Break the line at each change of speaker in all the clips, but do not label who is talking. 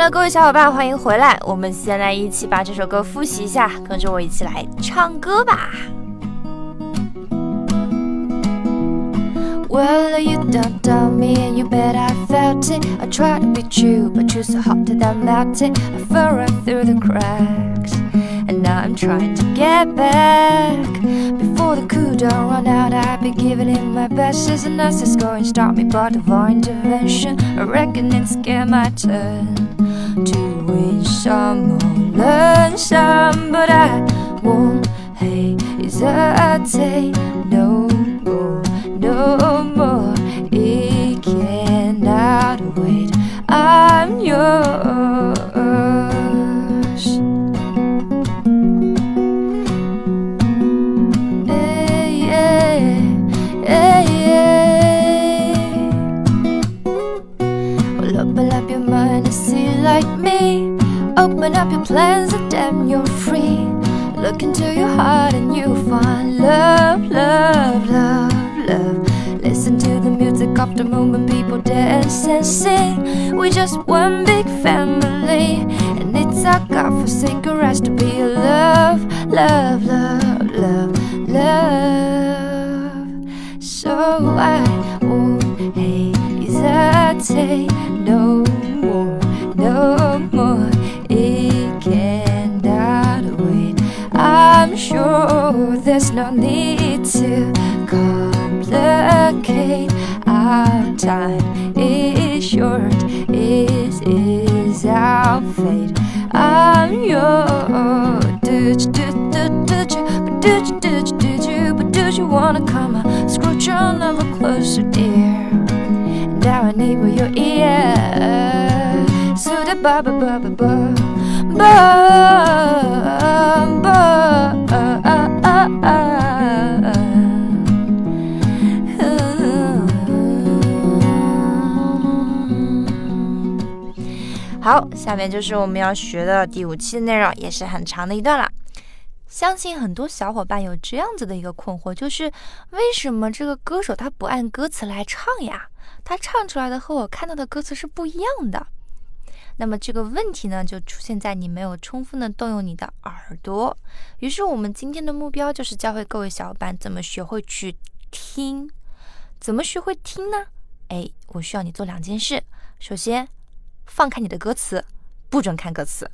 Hello，各位小伙伴，欢迎回来。我们先来一起把这首歌复习一下，跟着我一起来唱歌吧。
Well, you don't tell me, and you bet I felt it. I tried to be true, but you're so hot that I melted. I fell right through the cracks, and now I'm trying to get back. Before the coup don't run out, I've been giving it my best. As a nurse is going, to start me, but divine intervention. I reckon it's get my turn to win some or learn some, but I won't hesitate no more, no more. It cannot wait. I'm yours. Hey, yeah, hey, yeah. Well, open up your mind and see like me. Open up your plans and damn, you're free. Look into your heart and you find love, love, love, love. Listen to the music of the moment people dance and sing. We're just one big family, and it's our God-forsaken right to be love, love, love, love, love. So I won't hesitate no no need to complicate. Our time is short, is is our fate. I'm yours. Did you, did, did, did you, but did you, did wanna come on? Scrooge your number closer, dear. Now I need with your ear. So the ba ba ba ba ba
下面就是我们要学的第五期内容，也是很长的一段了。相信很多小伙伴有这样子的一个困惑，就是为什么这个歌手他不按歌词来唱呀？他唱出来的和我看到的歌词是不一样的。那么这个问题呢，就出现在你没有充分的动用你的耳朵。于是我们今天的目标就是教会各位小伙伴怎么学会去听。怎么学会听呢？哎，我需要你做两件事。首先，放开你的歌词，不准看歌词。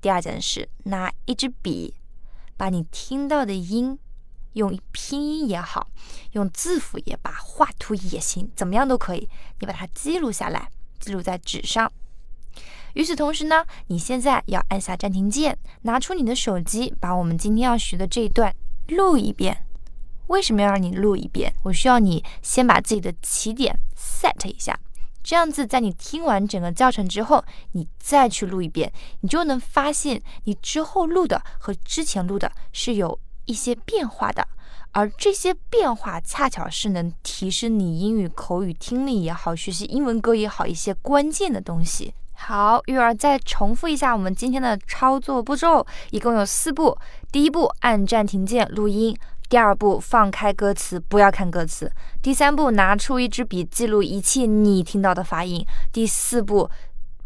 第二件事，拿一支笔，把你听到的音，用拼音也好，用字符也罢，画图也行，怎么样都可以，你把它记录下来，记录在纸上。与此同时呢，你现在要按下暂停键，拿出你的手机，把我们今天要学的这一段录一遍。为什么要让你录一遍？我需要你先把自己的起点 set 一下。这样子，在你听完整个教程之后，你再去录一遍，你就能发现你之后录的和之前录的是有一些变化的，而这些变化恰巧是能提升你英语口语听力也好，学习英文歌也好一些关键的东西。好，玉儿再重复一下我们今天的操作步骤，一共有四步。第一步，按暂停键录音。第二步，放开歌词，不要看歌词。第三步，拿出一支笔，记录一切你听到的发音。第四步，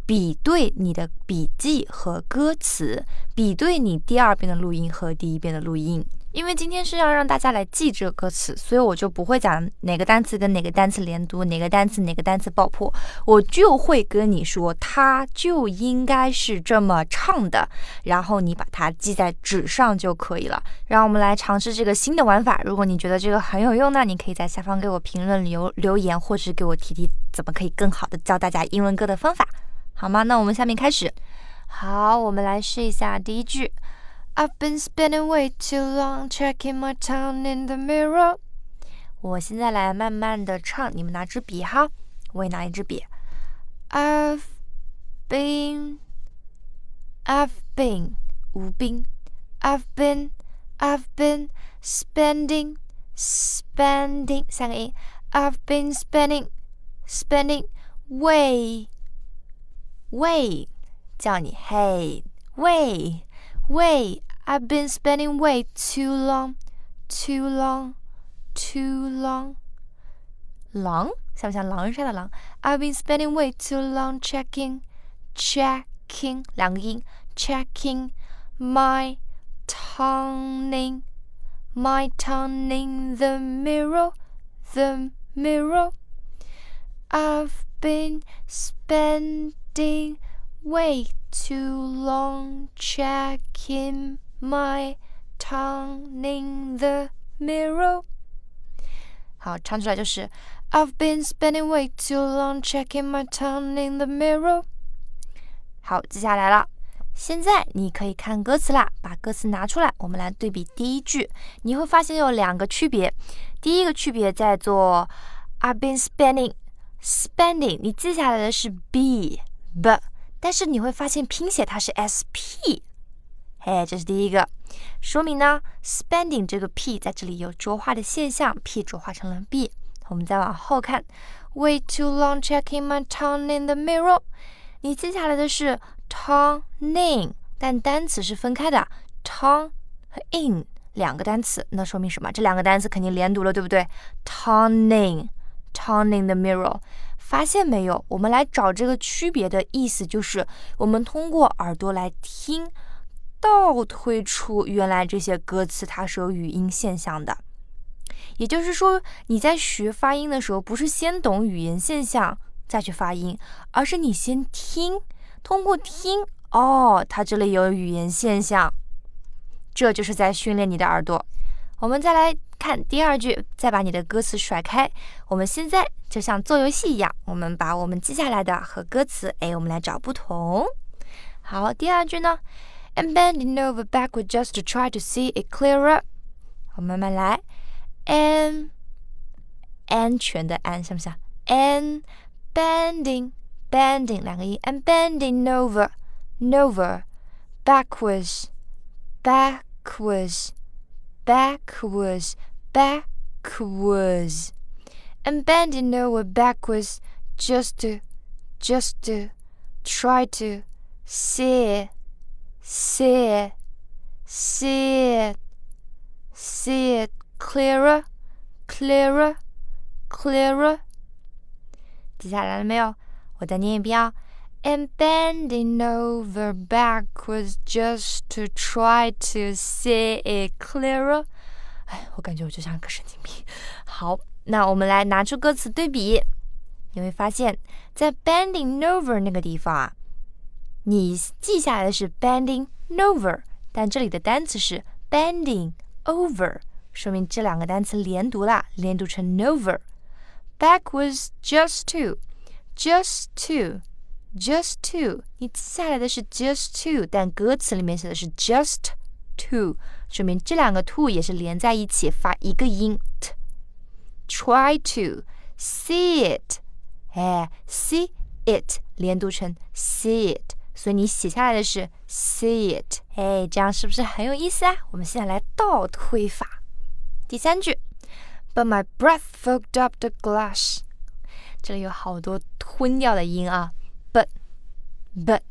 比对你的笔记和歌词，比对你第二遍的录音和第一遍的录音。因为今天是要让大家来记这个歌词，所以我就不会讲哪个单词跟哪个单词连读，哪个单词哪个单词爆破，我就会跟你说，它就应该是这么唱的，然后你把它记在纸上就可以了。让我们来尝试这个新的玩法。如果你觉得这个很有用，那你可以在下方给我评论留留言，或是给我提提怎么可以更好的教大家英文歌的方法，好吗？那我们下面开始。好，我们来试一下第一句。I've been spending way too long checking my tongue in the mirror。我现在来慢慢的唱，你们拿支笔哈，我也拿一支笔。I've been, I've been 吴斌，I've been, I've been spending, spending 三个音。I've been spending, spending way, way 叫你 Hey way。 Way, I've been spending way too long, too long, too long. 狼像不像狼人杀的狼？I've been spending way too long checking, checking 两个音，checking my turning my turning the mirror the mirror. I've been spending way too long checking my turning the mirror. 好，唱出来就是 I've been spending way too long checking my tongue in the mirror。好，接下来了，现在你可以看歌词啦，把歌词拿出来，我们来对比第一句，你会发现有两个区别。第一个区别在做 I've been spending spending，你记下来的是 b b， 但是你会发现拼写它是 s p。哎，这是第一个，说明呢，spending 这个 p 在这里有浊化的现象，p 浊化成了 b。我们再往后看，way too long checking my tongue in the mirror。你记下来的是 tongue，但单词是分开的，tongue 和 in 两个单词，那说明什么？这两个单词肯定连读了，对不对？tongue，tongue in the mirror。发现没有？我们来找这个区别的意思，就是我们通过耳朵来听。倒推出原来这些歌词它是有语音现象的，也就是说你在学发音的时候，不是先懂语言现象再去发音，而是你先听，通过听哦，它这里有语言现象，这就是在训练你的耳朵。我们再来看第二句，再把你的歌词甩开，我们现在就像做游戏一样，我们把我们记下来的和歌词，哎，我们来找不同。好，第二句呢？and bending over backward just to try to see it clearer。好，慢慢来，and 安全的安，像不像？and bending bending 两个音，and bending over over backwards backwards backwards backwards and bending over backwards just to just to try to see see it, see it, see it clearer, clearer, clearer。记下来了没有？我再念一遍啊。And bending over backwards just to try to see it clearer。 哎，我感觉我就像个神经病。好，那我们来拿出歌词对比，你会发现在 bending over 那个地方啊。你记下来的是 bending over，但这里的单词是 bending over，说明这两个单词连读了，连读成 over。Back was just to，just to，just to，你记下来的是 just to，但歌词里面写的是 just to，说明这两个 to 也是连在一起发一个音 t。Try to see it，哎，see it 连读成 see it。所以你写下来的是 see it，哎，这样是不是很有意思啊？我们现在来倒推法。第三句，But my breath fogged up the glass，这里有好多吞掉的音啊。But but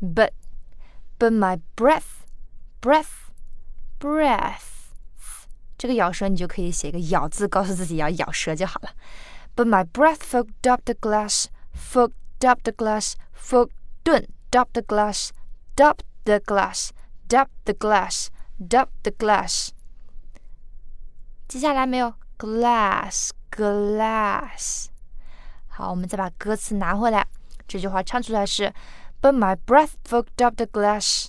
but but my breath breath breath，这个咬舌你就可以写个咬字，告诉自己要咬舌就好了。But my breath fogged up the glass，fogged up the glass，fogged 顿 dub the glass, dub the glass, dub the glass, dub the glass。记下来没有？glass glass。好，我们再把歌词拿回来。这句话唱出来是：But my breath fogged up the glass.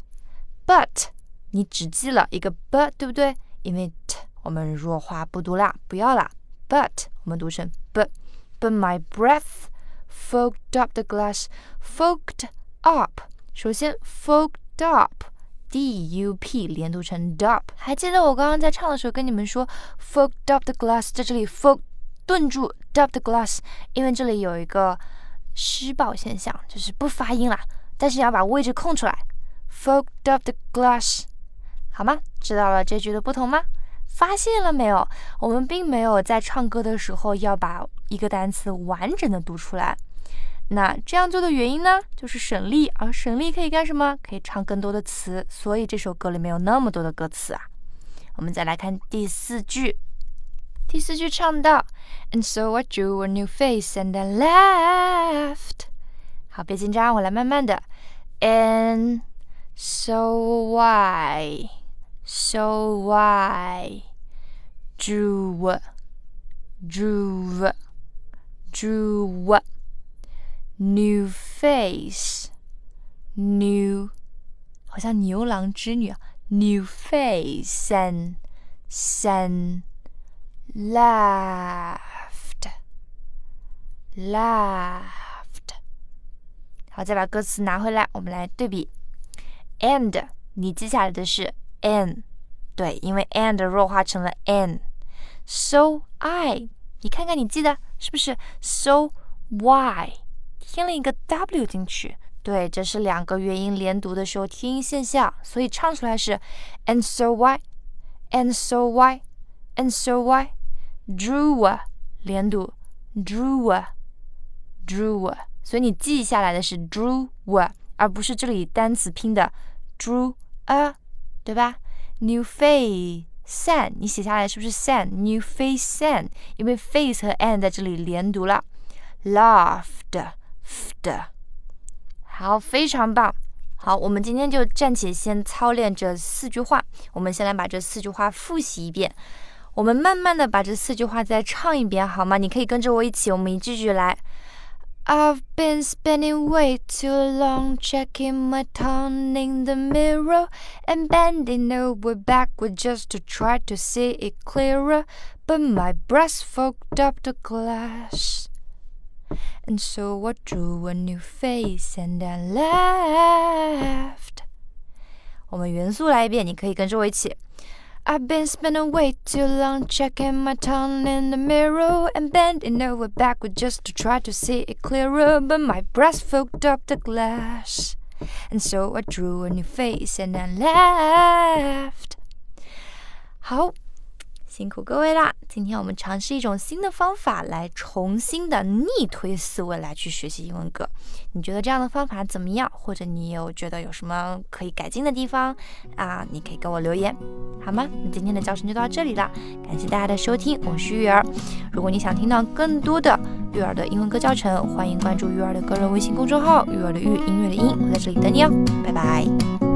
But 你只记了一个 but，对不对？因为 t 我们弱化不读啦，不要啦。But 我们读成 but。But my breath fogged up the glass. Fogged up，首先 fogged up，d u p 连读成 dup。还记得我刚刚在唱的时候跟你们说 fogged up the glass，在这里 fog 顿住 dup the glass，因为这里有一个失爆现象，就是不发音了。但是要把位置空出来，fogged up the glass，好吗？知道了这句的不同吗？发现了没有？我们并没有在唱歌的时候要把一个单词完整的读出来。那这样做的原因呢，就是省力，而省力可以干什么？可以唱更多的词，所以这首歌里面有那么多的歌词啊。我们再来看第四句，第四句唱到，And so I drew a new face and I laughed。好，别紧张，我来慢慢的。And so why, so why, drew, drew, drew, new face, new，好像牛郎织女啊，new face and sun laughed, laughed。好，再把歌词拿回来，我们来对比。And，你记下来的是 n， 对，因为 and 弱化成了 n。So I，你看看你记得是不是？So why，添了一个 w 进去，对，这是两个元音连读的时候天音现象，所以唱出来是 And so why，And so why，And so why，drew 连读，drew，drew。所以你记下来的是 drew，而不是这里单词拼的 drew a，对吧 ？New face san，你写下来是不是 san？New face san，因为 face 和 and 在这里连读了。Laughed，fed，好，非常棒。好，我们今天就暂且先操练这四句话。我们先来把这四句话复习一遍。我们慢慢的把这四句话再唱一遍，好吗？你可以跟着我一起，我们一句句来。I've been spending way too long checking my tongue in the mirror and bending over backward just to try to see it clearer, but my breast fogged up the glass. And so I drew a new face and then laughed. 我们元素来一遍，你可以跟着我一起。 I've been spending way too long checking my tongue in the mirror and bending over backward just to try to see it clearer, but my breast fogged up the glass. And so I drew a new face and I laughed. 好。辛苦各位啦！今天我们尝试一种新的方法来重新的逆推思维来去学习英文歌。你觉得这样的方法怎么样？或者你有觉得有什么可以改进的地方啊？你可以给我留言，好吗？那今天的教程就到这里了，感谢大家的收听，我是玉儿。如果你想听到更多的育儿的英文歌教程，欢迎关注育儿的个人微信公众号“育儿的育音乐的音”，我在这里等你哦，拜拜。